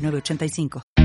8985.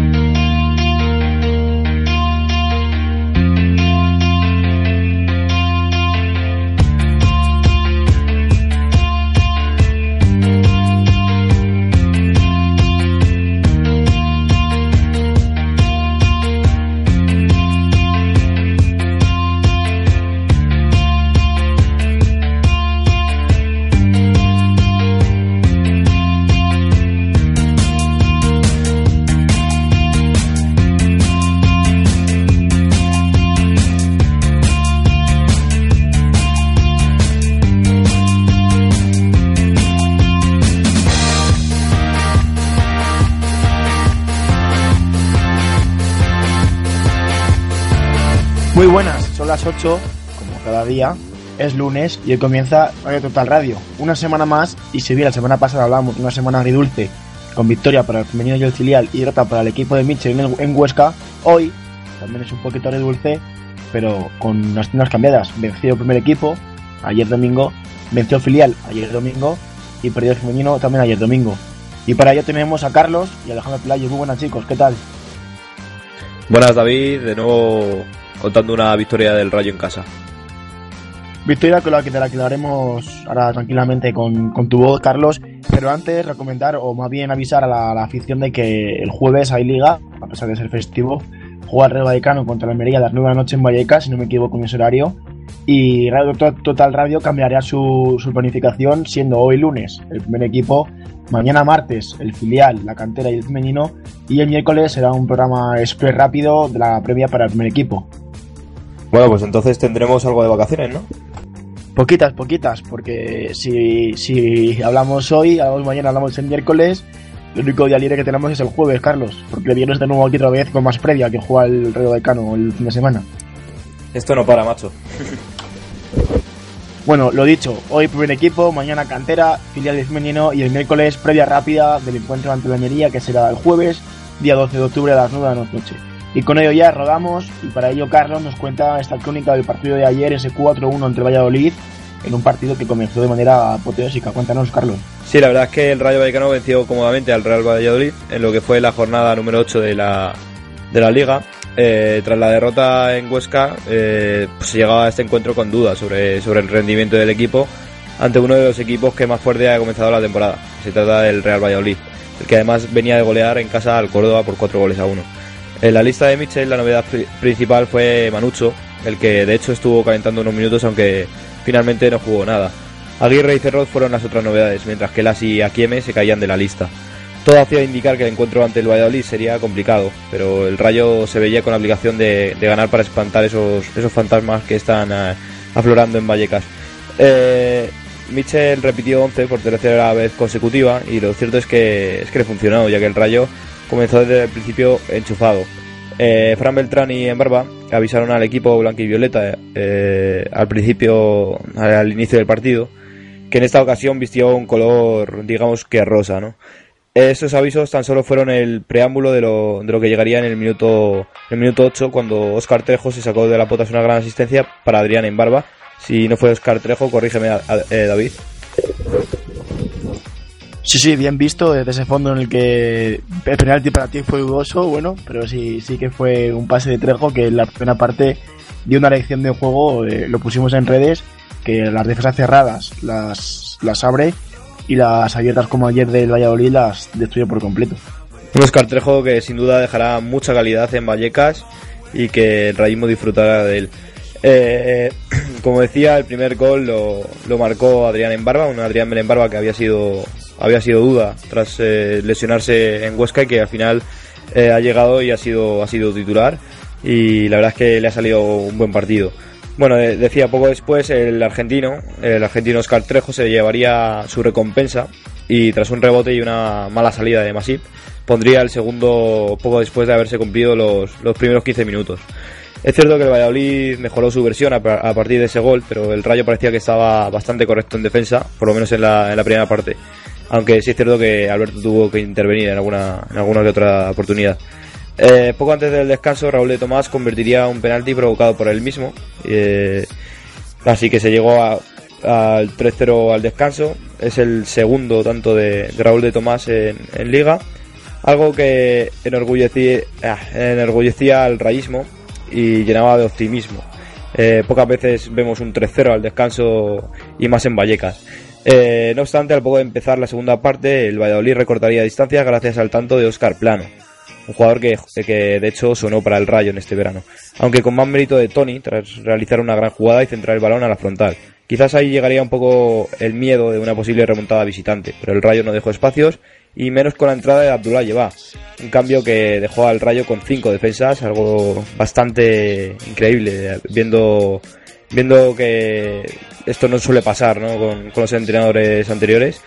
Las 8, como cada día, es lunes y hoy comienza Radio Total Radio. Una semana más, y si bien la semana pasada hablábamos de una semana agridulce, con victoria para el femenino y el filial y derrota para el equipo de Mitchell en, en Huesca, hoy también es un poquito agridulce, pero con las tiendas cambiadas. Venció el primer equipo ayer domingo, venció el filial ayer domingo y perdió el femenino también ayer domingo. Y para ello tenemos a Carlos y a Alejandro Pelayo. Muy buenas chicos, ¿qué tal? Buenas David, de nuevo contando una victoria del Rayo en casa. Victoria que te la quedaremos ahora tranquilamente con, con tu voz, Carlos. Pero antes recomendar, o más bien avisar a la, la afición de que el jueves hay liga, a pesar de ser festivo. Juega el Real Vallecano contra la Almería a las 9 de la noche en Vallecas, si no me equivoco en ese horario. Y Radio Total Radio cambiará su, su planificación, siendo hoy lunes el primer equipo, mañana martes el filial, la cantera y el femenino, y el miércoles será un programa express rápido de la previa para el primer equipo. Bueno, pues entonces tendremos algo de vacaciones, ¿no? Poquitas, poquitas, porque si, si hablamos hoy, hablamos mañana, hablamos el miércoles, el único día libre que tenemos es el jueves, Carlos, porque el viernes de nuevo aquí otra vez con más previa que juega el Río Decano el fin de semana. Esto no para, macho. Bueno, lo dicho, hoy primer equipo, mañana cantera, filial de femenino y el miércoles previa rápida del encuentro ante la Almería que será el jueves, día 12 de octubre a las 9 de la noche. Y con ello ya rodamos y para ello Carlos nos cuenta esta crónica del partido de ayer, ese 4-1 entre Valladolid, en un partido que comenzó de manera apoteósica. Cuéntanos, Carlos. Sí, la verdad es que el Rayo Vallecano venció cómodamente al Real Valladolid en lo que fue la jornada número 8 de la, de la liga. Eh, tras la derrota en Huesca, eh, pues se llegaba a este encuentro con dudas sobre, sobre el rendimiento del equipo ante uno de los equipos que más fuerte ha comenzado la temporada. Se trata del Real Valladolid, el que además venía de golear en casa al Córdoba por 4 goles a 1. En la lista de Mitchell la novedad pri- principal fue Manucho, el que de hecho estuvo calentando unos minutos aunque finalmente no jugó nada. Aguirre y Cerroz fueron las otras novedades, mientras que Las y Akieme se caían de la lista. Todo hacía indicar que el encuentro ante el Valladolid sería complicado, pero el Rayo se veía con la obligación de, ganar para espantar esos, esos fantasmas que están eh, aflorando en Vallecas. Eh, Mitchell repitió 11 por tercera vez consecutiva y lo cierto es que, es que le funcionó, ya que el Rayo comenzó desde el principio enchufado. Eh, Fran Beltrán y Embarba avisaron al equipo blanco y violeta eh, al principio, al, inicio del partido, que en esta ocasión vistió un color, digamos que rosa, ¿no? Esos avisos tan solo fueron el preámbulo de lo, de lo que llegaría en el minuto, el minuto 8 cuando Oscar Trejo se sacó de la potas una gran asistencia para Adrián Embarba. Si no fue Oscar Trejo, corrígeme, eh, David. Sí, sí, bien visto desde ese fondo en el que el penalti para ti fue dudoso, bueno, pero sí, sí que fue un pase de Trejo que en la primera parte dio una lección de juego, eh, lo pusimos en redes, que las defensas cerradas las, las abre y las abiertas como ayer del Valladolid las destruye por completo. Un Oscar Trejo que sin duda dejará mucha calidad en Vallecas y que el rayismo disfrutará de él. Eh, como decía, el primer gol lo, lo marcó Adrián Embarba, un Adrián Embarba que había sido, había sido duda tras eh, lesionarse en Huesca y que al final eh, ha llegado y ha sido, ha sido titular y la verdad es que le ha salido un buen partido. Bueno, de- decía poco después el argentino, el argentino Oscar Trejo se llevaría su recompensa y tras un rebote y una mala salida de Masip, pondría el segundo poco después de haberse cumplido los, los primeros 15 minutos. Es cierto que el Valladolid mejoró su versión a, partir de ese gol, pero el Rayo parecía que estaba bastante correcto en defensa, por lo menos en la, en la primera parte. Aunque sí es cierto que Alberto tuvo que intervenir en alguna, en alguna que otra oportunidad. Eh, poco antes del descanso, Raúl de Tomás convertiría un penalti provocado por él mismo. Eh, así que se llegó al 3-0 al descanso. Es el segundo tanto de, Raúl de Tomás en, Liga. Algo que enorgullecía, ah, enorgullecía al rayismo y llenaba de optimismo. Eh, pocas veces vemos un 3-0 al descanso y más en Vallecas. No obstante, al poco de empezar la segunda parte, el Valladolid recortaría distancias gracias al tanto de Oscar Plano un jugador que, que de hecho sonó para el Rayo en este verano, aunque con más mérito de Tony tras realizar una gran jugada y centrar el balón a la frontal. Quizás ahí llegaría un poco el miedo de una posible remontada visitante, pero el Rayo no dejó espacios y menos con la entrada de Abdullah Lleva, un cambio que dejó al Rayo con cinco defensas, algo bastante increíble, viendo viendo que esto no suele pasar ¿no? con, los entrenadores anteriores.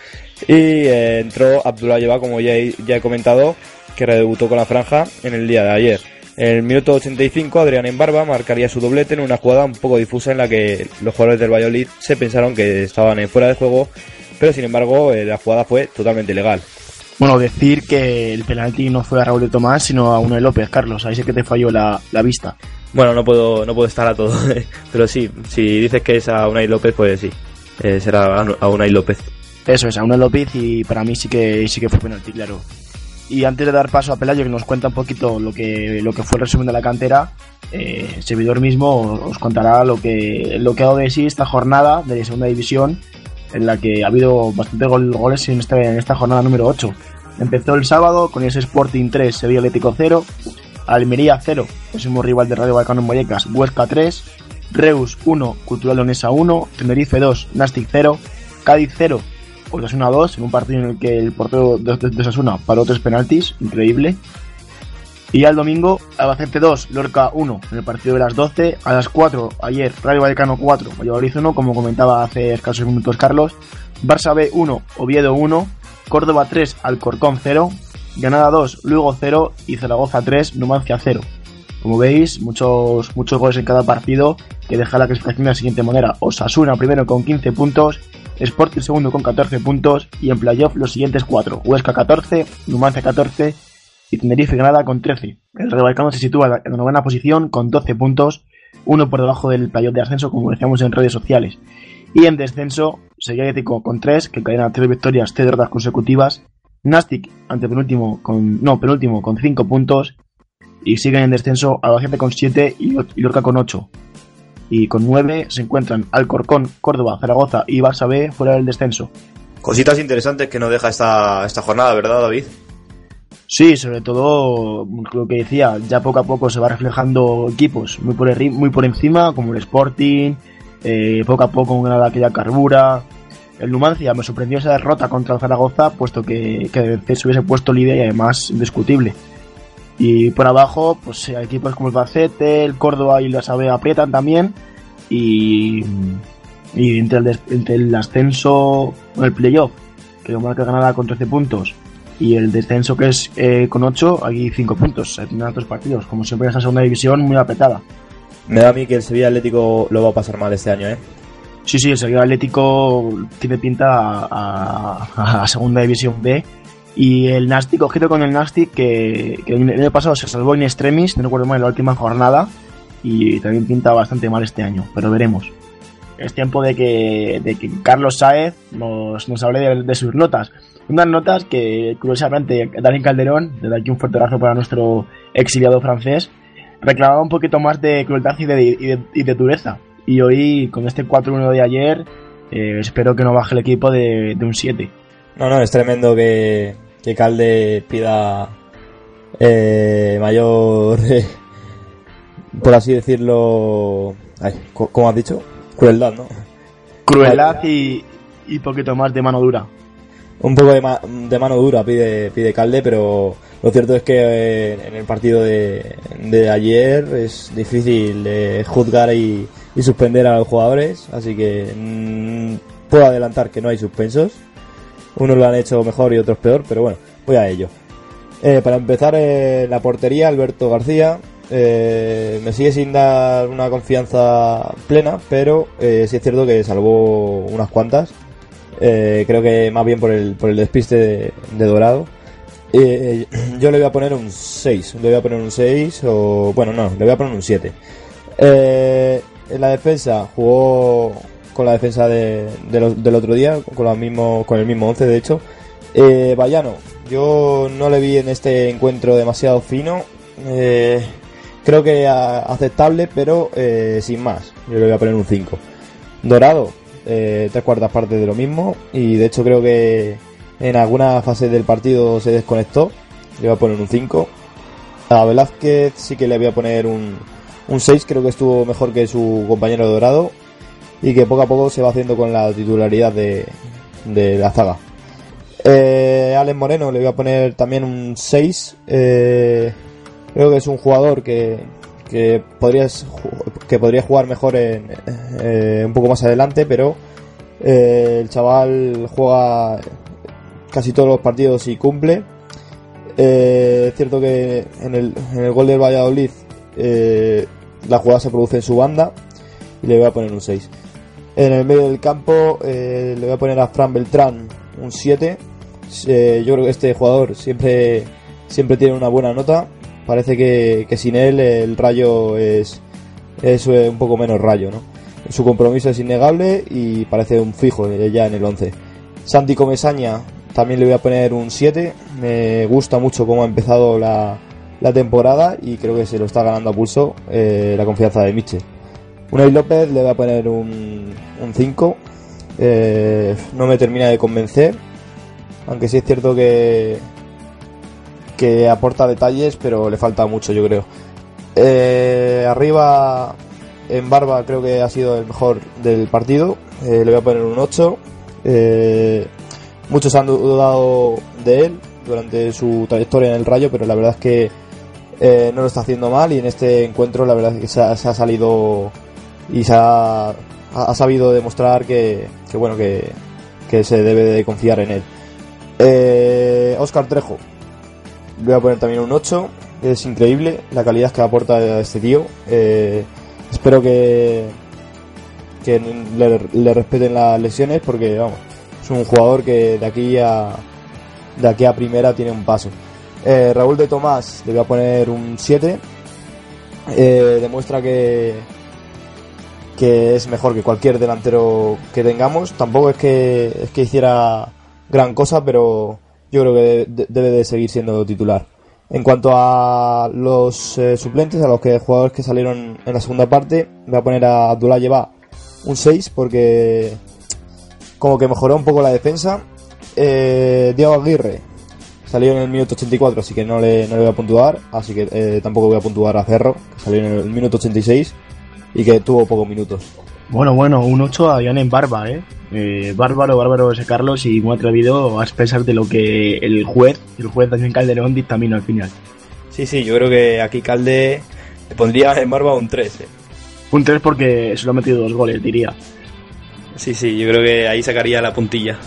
Y eh, entró Abdullah Lleva, como ya he comentado, que redebutó con la franja en el día de ayer. En el minuto 85, Adrián Embarba marcaría su doblete en una jugada un poco difusa en la que los jugadores del Valladolid se pensaron que estaban fuera de juego, pero sin embargo eh, la jugada fue totalmente legal. Bueno, decir que el penalti no fue a Raúl de Tomás, sino a Unai López, Carlos. Ahí sí que te falló la, vista. Bueno, no puedo, no puedo estar a todo, pero sí, si dices que es a Unai López, pues sí, eh, será a Unai López. Eso es, a Unai López y para mí sí que, sí que fue penalti, claro. Y antes de dar paso a Pelayo, que nos cuenta un poquito lo que, lo que fue el resumen de la cantera, eh, el servidor mismo os contará lo que, lo que ha dado de sí esta jornada de segunda división, en la que ha habido bastantes goles en, este, en esta jornada número 8. Empezó el sábado con ese Sporting 3, Sevilla Atlético 0, Almería 0, próximo rival de Radio Balcano en Vallecas, Huesca 3, Reus 1, Cultural Leonesa 1, Tenerife 2, Nastic 0, Cádiz 0, Osasuna 2, en un partido en el que el portero de, de, Osasuna paró tres penaltis, increíble. Y al domingo, Albacete 2, Lorca 1, en el partido de las 12. A las 4, ayer, Radio Vallecano 4, Valladolid 1, como comentaba hace escasos minutos Carlos. Barça B 1, Oviedo 1, Córdoba 3, Alcorcón 0, Granada 2, Luego 0 y Zaragoza 3, Numancia 0. Como veis, muchos, muchos goles en cada partido que deja la clasificación de la siguiente manera. Osasuna primero con 15 puntos, Sporting segundo con 14 puntos y en playoff los siguientes 4. Huesca 14, Numancia 14 y Tenerife Granada con 13. El Real se sitúa en la novena posición con 12 puntos, uno por debajo del playoff de ascenso como decíamos en redes sociales. Y en descenso, Sevilla Atlético con 3, que caen a 3 victorias, 3 derrotas consecutivas. Nastic ante penúltimo con, no, penúltimo con 5 puntos y siguen en descenso Albacete con 7 y Lorca con 8. Y con 9 se encuentran Alcorcón, Córdoba, Zaragoza y Barça B fuera del descenso. Cositas interesantes que nos deja esta, esta jornada, ¿verdad, David? Sí, sobre todo lo que decía, ya poco a poco se va reflejando equipos muy por, muy por encima, como el Sporting, eh, poco a poco una aquella carbura. El Numancia me sorprendió esa derrota contra el Zaragoza, puesto que, que se hubiese puesto líder y además indiscutible. Y por abajo, pues equipos como el Bacete, el Córdoba y la Sabe aprietan también. Y, y entre, el, entre el ascenso, el playoff, que lo marca ganada con 13 puntos, y el descenso que es eh, con 8, aquí 5 puntos. Tienen otros partidos. Como siempre, esa segunda división muy apretada. Me da a mí que el Sevilla Atlético lo va a pasar mal este año, ¿eh? Sí, sí, el Sevilla Atlético tiene pinta a, segunda división B y el Nastic, ojito con el Nastic, que, el año pasado se salvó en extremis, no recuerdo mal, en la última jornada, y también pinta bastante mal este año, pero veremos. Es tiempo de que, de que Carlos Saez nos, nos hable de, sus notas. Unas notas que, curiosamente, Dani Calderón, desde aquí un fuerte abrazo para nuestro exiliado francés, reclamaba un poquito más de crueldad y de, y de, dureza. Y hoy, con este 4-1 de ayer, eh, espero que no baje el equipo de, de un 7. No, no, es tremendo que, que Calde pida eh, mayor, por así decirlo, ay, ¿cómo has dicho? Crueldad, ¿no? Crueldad y, y poquito más de mano dura. Un poco de, de, mano dura pide, pide Calde, pero lo cierto es que eh, en el partido de, de ayer es difícil juzgar y, y, suspender a los jugadores, así que mm, puedo adelantar que no hay suspensos unos lo han hecho mejor y otros peor, pero bueno, voy a ello. Eh, para empezar, eh, la portería, Alberto García. Eh, me sigue sin dar una confianza plena, pero sí es cierto que salvó unas cuantas. creo que más bien por el, por el despiste de, de Dorado. yo le voy a poner un 6. Le voy a poner un 6 o... Bueno, no, le voy a poner un 7. En la defensa jugó con la defensa de, del otro día, con, los mismos, con el mismo 11 de hecho. Eh, Bayano, yo no le vi en este encuentro demasiado fino. Eh, creo que aceptable, pero eh, sin más. Yo le voy a poner un 5. Dorado, eh, tres cuartas partes de lo mismo. Y de hecho creo que en alguna fase del partido se desconectó. Le voy a poner un 5. A Velázquez sí que le voy a poner un, un 6. Creo que estuvo mejor que su compañero Dorado y que poco a poco se va haciendo con la titularidad de, la zaga. Eh, Alex Moreno le voy a poner también un 6. Eh, creo que es un jugador que, que, podría, que podría jugar mejor en, eh, un poco más adelante, pero eh, el chaval juega casi todos los partidos y cumple. es cierto que en el, en el gol del Valladolid la jugada se produce en su banda y le voy a poner un 6. En el medio del campo eh, le voy a poner a Fran Beltrán un 7. Eh, yo creo que este jugador siempre, siempre tiene una buena nota. Parece que, sin él el rayo es, es eh, un poco menos rayo. ¿no? Su compromiso es innegable y parece un fijo ya en el 11. Santi Comesaña también le voy a poner un 7. Me gusta mucho cómo ha empezado la, la temporada y creo que se lo está ganando a pulso la confianza de Miche. Unai López le voy a poner un, 5. Eh, no me termina de convencer. Aunque sí es cierto que, que aporta detalles, pero le falta mucho, yo creo. Eh, arriba, en Barba, creo que ha sido el mejor del partido. Eh, le voy a poner un 8. muchos han dudado de él durante su trayectoria en el Rayo, pero la verdad es que no lo está haciendo mal y en este encuentro la verdad es que se ha salido y se ha, sabido demostrar que, bueno que, se debe de confiar en él. Eh, Oscar Trejo, voy a poner también un 8, es increíble la calidad que aporta este tío. Eh, espero que, que le, respeten las lesiones porque vamos, es un jugador que de aquí a de aquí a primera tiene un paso. Eh, Raúl de Tomás le voy a poner un 7. demuestra que, que es mejor que cualquier delantero que tengamos. Tampoco es que, es que hiciera gran cosa, pero yo creo que debe de seguir siendo titular. En cuanto a los eh, suplentes, a los que jugadores que salieron en la segunda parte, voy a poner a Abdullah Lleva un 6 porque como que mejoró un poco la defensa. Eh, Diego Aguirre salió en el minuto 84, así que no le, no le voy a puntuar. Así que eh, tampoco voy a puntuar a Cerro, que salió en el minuto 86 y que tuvo pocos minutos. Bueno, bueno, un 8 a en Barba, ¿eh? ¿eh? Bárbaro, bárbaro ese Carlos y muy atrevido a expresar de lo que el juez, el juez también Calderón dictaminó al final. Sí, sí, yo creo que aquí Calde le pondría en Barba un 3, ¿eh? Un 3 porque solo ha metido dos goles, diría. Sí, sí, yo creo que ahí sacaría la puntilla.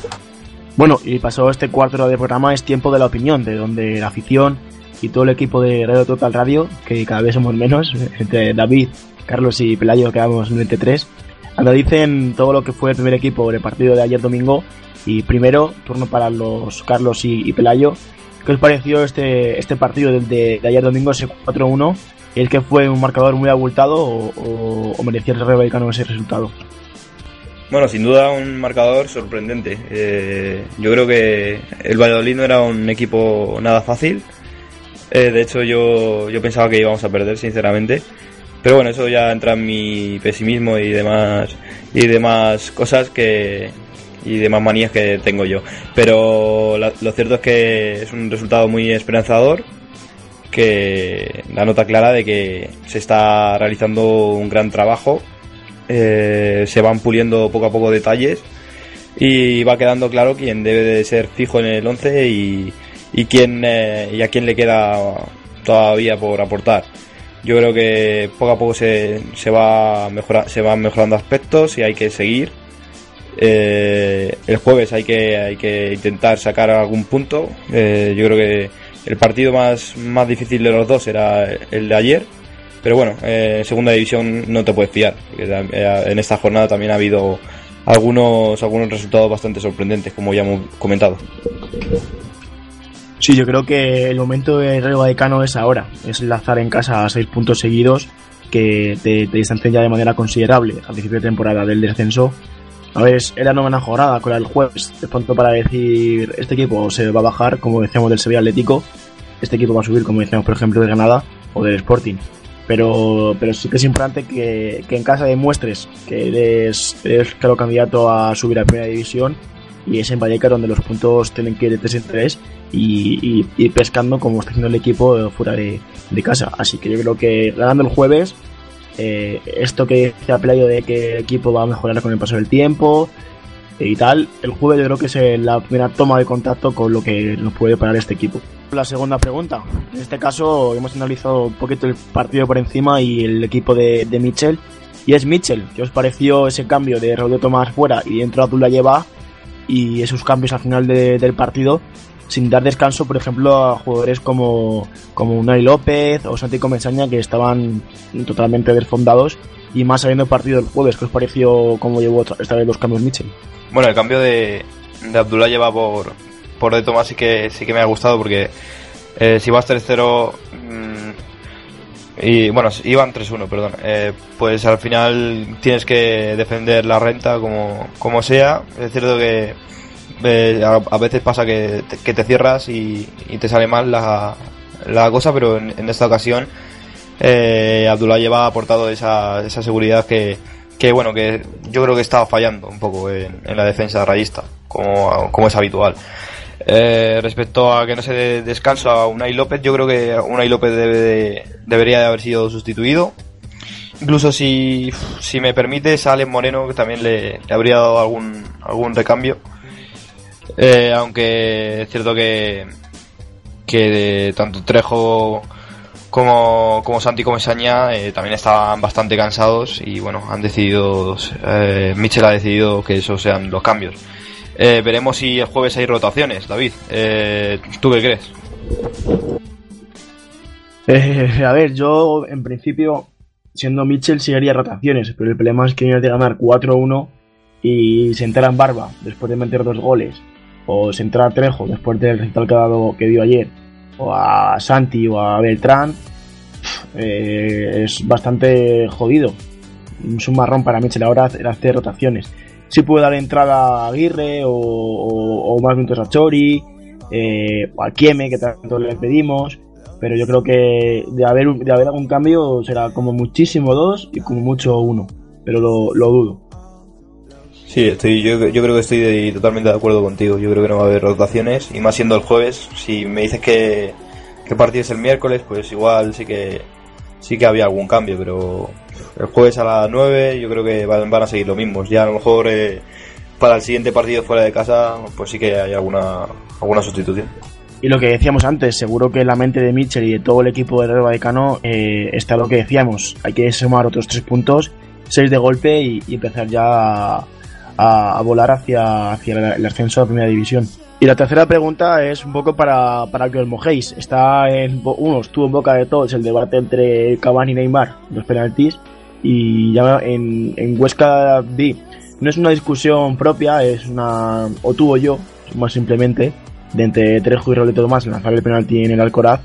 Bueno, y pasó este cuarto de programa, es tiempo de la opinión, de donde la afición y todo el equipo de Radio Total Radio, que cada vez somos menos, entre David, Carlos y Pelayo quedamos 93, dicen todo lo que fue el primer equipo del partido de ayer domingo y primero, turno para los Carlos y, Pelayo. ¿Qué os pareció este, este partido de, de, ayer domingo, ese 4-1? ¿Es que fue un marcador muy abultado o, o, merecía el ese resultado? Bueno, sin duda un marcador sorprendente. Eh, yo creo que el Valladolid no era un equipo nada fácil. Eh, de hecho, yo, yo pensaba que íbamos a perder, sinceramente. Pero bueno, eso ya entra en mi pesimismo y demás y demás cosas que y demás manías que tengo yo. Pero lo cierto es que es un resultado muy esperanzador que da nota clara de que se está realizando un gran trabajo, eh, se van puliendo poco a poco detalles y va quedando claro quién debe de ser fijo en el 11 y, quién, eh, y a quién le queda todavía por aportar. Yo creo que poco a poco se, se, va, mejora, se van mejorando aspectos y hay que seguir. Eh, el jueves hay que, hay que intentar sacar algún punto. Eh, yo creo que, el partido más, más difícil de los dos era el de ayer, pero bueno, eh, segunda división no te puedes fiar, eh, en esta jornada también ha habido algunos, algunos resultados bastante sorprendentes, como ya hemos comentado. Sí, yo creo que el momento de Rayo Vallecano es ahora, es lanzar en casa a seis puntos seguidos que te, te distancian ya de manera considerable al principio de temporada del descenso. A ver, era novena jornada con el jueves, de pronto para decir este equipo se va a bajar, como decíamos del Sevilla Atlético, este equipo va a subir, como decíamos por ejemplo de Granada o del Sporting. Pero, pero sí que es importante que, que en casa demuestres que eres, eres claro candidato a subir a primera división y es en Vallecas donde los puntos tienen que ir de 3 en 3 y, y, pescando como está haciendo el equipo fuera de, de, casa. Así que yo creo que ganando el jueves, eh, esto que se ha peleado de que el equipo va a mejorar con el paso del tiempo y tal, el jueves yo creo que es la primera toma de contacto con lo que nos puede parar este equipo. La segunda pregunta, en este caso hemos analizado un poquito el partido por encima y el equipo de, Mitchell. Y es Mitchell, ¿qué os pareció ese cambio de Raúl Tomás fuera y dentro Abdullah lleva y esos cambios al final de, del partido sin dar descanso, por ejemplo, a jugadores como, como Unai López o Santi Comesaña que estaban totalmente desfondados y más habiendo partido el jueves. ¿Qué os pareció cómo llevó esta vez los cambios Mitchell? Bueno, el cambio de, de Abdullah lleva por, por de Tomás sí que, sí que me ha gustado porque eh, si vas 3-0 mmm, y bueno, iban 3-1, perdón, eh, pues al final tienes que defender la renta como, como sea. Es cierto que eh, a, veces pasa que te, cierras y, te sale mal la, la cosa, pero en, en esta ocasión eh, Abdullah lleva aportado esa, esa seguridad que, que, bueno, que yo creo que estaba fallando un poco en, en la defensa rayista, como, como es habitual. Eh, respecto a que no se dé descanso a Unai López, yo creo que Unai López debe de, debería de haber sido sustituido. Incluso si, si me permite, sale Moreno, que también le, habría dado algún, algún recambio. Eh, aunque es cierto que, que de tanto Trejo como, como Santi como Saña eh, también estaban bastante cansados y bueno, han decidido, eh, Mitchell ha decidido que esos sean los cambios. Eh, veremos si el jueves hay rotaciones, David. Eh, ¿Tú qué crees? Eh, a ver, yo en principio, siendo Mitchell, sí rotaciones, pero el problema es que viene de ganar 4-1 y se entera en barba después de meter dos goles, o se entera a Trejo después del recital que, ha dado, que dio ayer, o a Santi o a Beltrán, eh, es bastante jodido. Es un marrón para Mitchell ahora hacer rotaciones sí puede dar entrada a Aguirre o, o, más minutos a Chori eh, o a Kieme que tanto le pedimos pero yo creo que de haber, de haber algún cambio será como muchísimo dos y como mucho uno pero lo, lo dudo Sí, estoy, yo, yo creo que estoy totalmente de acuerdo contigo. Yo creo que no va a haber rotaciones y más siendo el jueves. Si me dices que, que el miércoles, pues igual sí que sí que había algún cambio, pero el jueves a las 9 yo creo que van, van a seguir lo mismo. Ya a lo mejor eh, para el siguiente partido fuera de casa, pues sí que hay alguna, alguna sustitución. Y lo que decíamos antes, seguro que en la mente de Mitchell y de todo el equipo de Real Vallecano eh, está lo que decíamos. Hay que sumar otros tres puntos, seis de golpe y, y empezar ya a, a, a volar hacia, hacia el ascenso a la primera división. Y la tercera pregunta es un poco para, para que os mojéis. Está en, uno, estuvo en boca de todos el debate entre Cavani y Neymar, los penaltis, y ya en, en Huesca vi. No es una discusión propia, es una. o tú o yo, más simplemente, de entre Trejo y Roleto Tomás lanzar el penalti en el Alcoraz.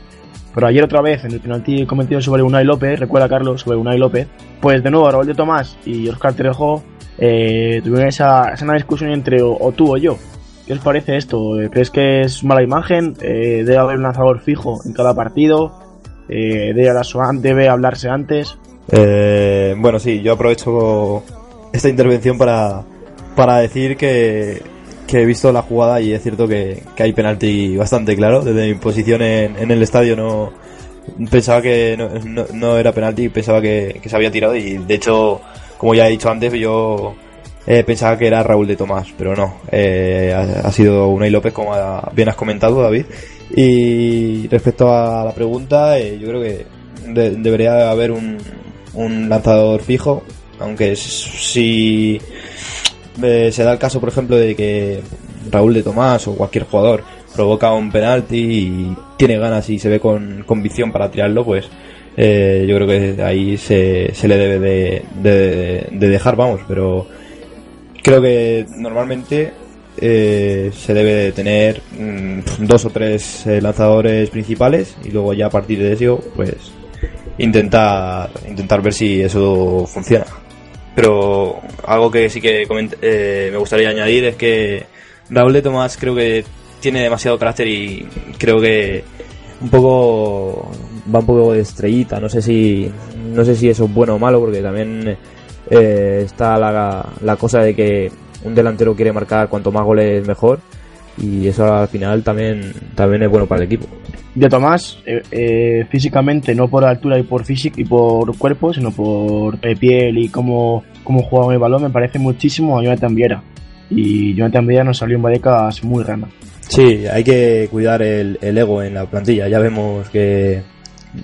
Pero ayer otra vez, en el penalti cometido sobre Unai López, recuerda Carlos, sobre Unai López, pues de nuevo Raúl Tomás y Oscar Trejo eh, tuvieron esa, esa discusión entre o, tú o yo. ¿Qué os parece esto? ¿Crees que es mala imagen? Eh, ¿Debe haber un lanzador fijo en cada partido? Eh, ¿debe, ¿Debe hablarse antes? Eh, bueno, sí, yo aprovecho esta intervención para, para decir que, que he visto la jugada y es cierto que, que hay penalti bastante claro. Desde mi posición en, en el estadio no pensaba que no, no, era penalti, pensaba que, que, se había tirado y de hecho, como ya he dicho antes, yo eh, pensaba que era Raúl de Tomás, pero no, eh, ha, sido Unai López, como bien has comentado, David. Y respecto a la pregunta, eh, yo creo que de, debería haber un, un lanzador fijo, aunque si eh, se da el caso, por ejemplo, de que Raúl de Tomás o cualquier jugador provoca un penalti y, tiene ganas y se ve con convicción para tirarlo, pues eh, yo creo que ahí se, se le debe de, de, dejar, vamos, pero creo que normalmente eh, se debe de tener mm, dos o tres eh, lanzadores principales y luego ya a partir de eso, pues intentar intentar ver si eso funciona. Pero algo que sí que me gustaría añadir es que Raúl de Tomás creo que tiene demasiado carácter y creo que un poco va un poco de estrellita. No sé si no sé si eso es bueno o malo porque también eh, está la, la cosa de que un delantero quiere marcar cuanto más goles mejor y eso al final también también es bueno para el equipo. De Tomás, eh, eh, físicamente, no por altura y por físico y por cuerpo, sino por piel y cómo, cómo juega el balón, me parece muchísimo a Jonathan Viera. Y Jonathan Viera nos salió en Vallecas muy rana. Sí, hay que cuidar el, ego en la plantilla. Ya vemos que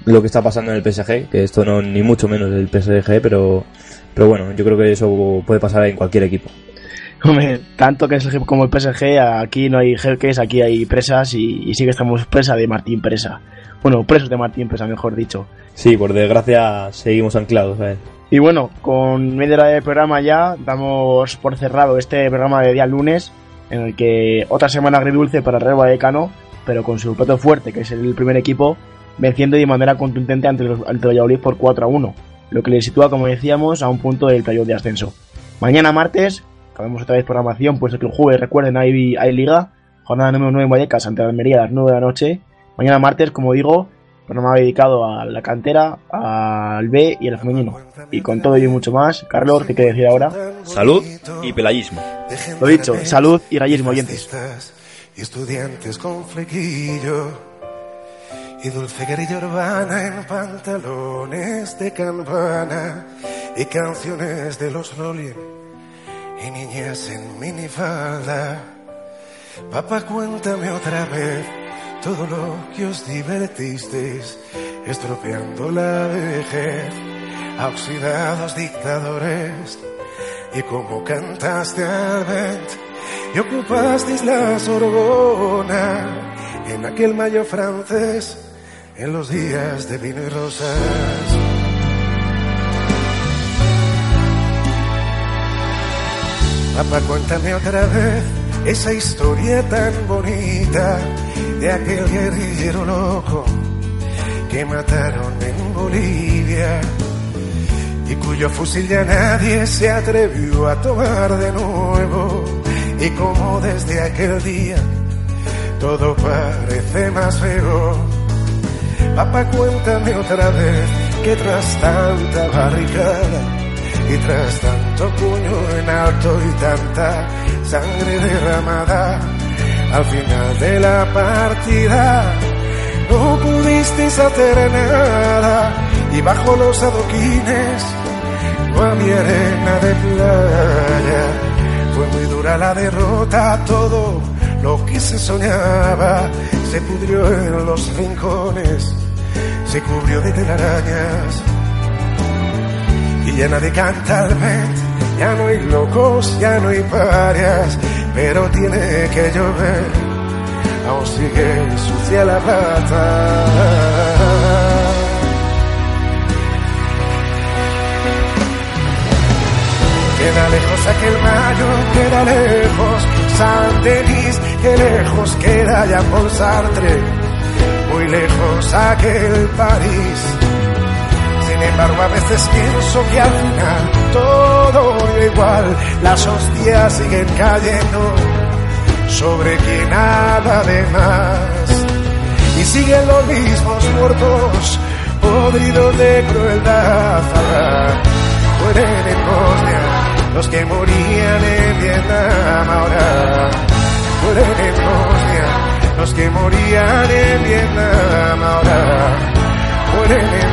lo que está pasando en el PSG, que esto no ni mucho menos el PSG, pero, pero bueno, yo creo que eso puede pasar en cualquier equipo. Hombre, tanto que es como el PSG, aquí no hay jeques, aquí hay presas y, sí que estamos presa de Martín Presa. Bueno, presos de Martín Presa, mejor dicho. Sí, por desgracia seguimos anclados a Y bueno, con media hora de programa ya, damos por cerrado este programa de día lunes en el que otra semana agridulce para el Real Vallecano, pero con su plato fuerte, que es el primer equipo, venciendo de manera contundente ante, los, ante el Valladolid por 4 a 1, lo que le sitúa, como decíamos, a un punto del playoff de ascenso. Mañana martes, acabemos otra vez programación, pues el jueves, recuerden, hay, hay liga, jornada número 9 en Vallecas ante la Almería a las 9 de la noche. Mañana martes, como digo, programa dedicado a la cantera, al B y al femenino. Y con todo y mucho más, Carlos, ¿qué quiere decir ahora? Salud y pelayismo. Lo dicho, salud y rayismo, oyentes. Y estudiantes con flequillo y dulce guerrilla urbana en pantalones de campana y canciones de los Rolling y niñas en minifalda. Papá, cuéntame otra vez todo lo que os divertisteis, estropeando la vejez a oxidados dictadores, y como cantaste al vent y ocupasteis la Sorbona en aquel mayo francés, en los días de vino y rosas. Papá, cuéntame otra vez esa historia tan bonita de aquel guerrillero loco que mataron en Bolivia y cuyo fusil ya nadie se atrevió a tomar de nuevo y como desde aquel día todo parece más feo. Papá, cuéntame otra vez que tras tanta barricada y tras tanto puño en alto y tanta sangre derramada, al final de la partida no pudisteis hacer nada y bajo los adoquines no había arena de playa. Fue muy dura la derrota, todo lo que se soñaba se pudrió en los rincones, se cubrió de telarañas y ya nadie canta al vent, ya no hay locos, ya no hay parias pero tiene que llover, aún sigue sucia la plata. Queda lejos aquel mayo, queda lejos San Denis, que lejos queda ya por Sartre, muy lejos aquel París. Embargo, a veces pienso que al final todo igual, las hostias siguen cayendo sobre quien habla de más. Y siguen los mismos muertos, podridos de crueldad. Mueren en Bosnia los que morían en Vietnam ahora. Mueren en Bosnia los que morían en Vietnam ahora. Mueren en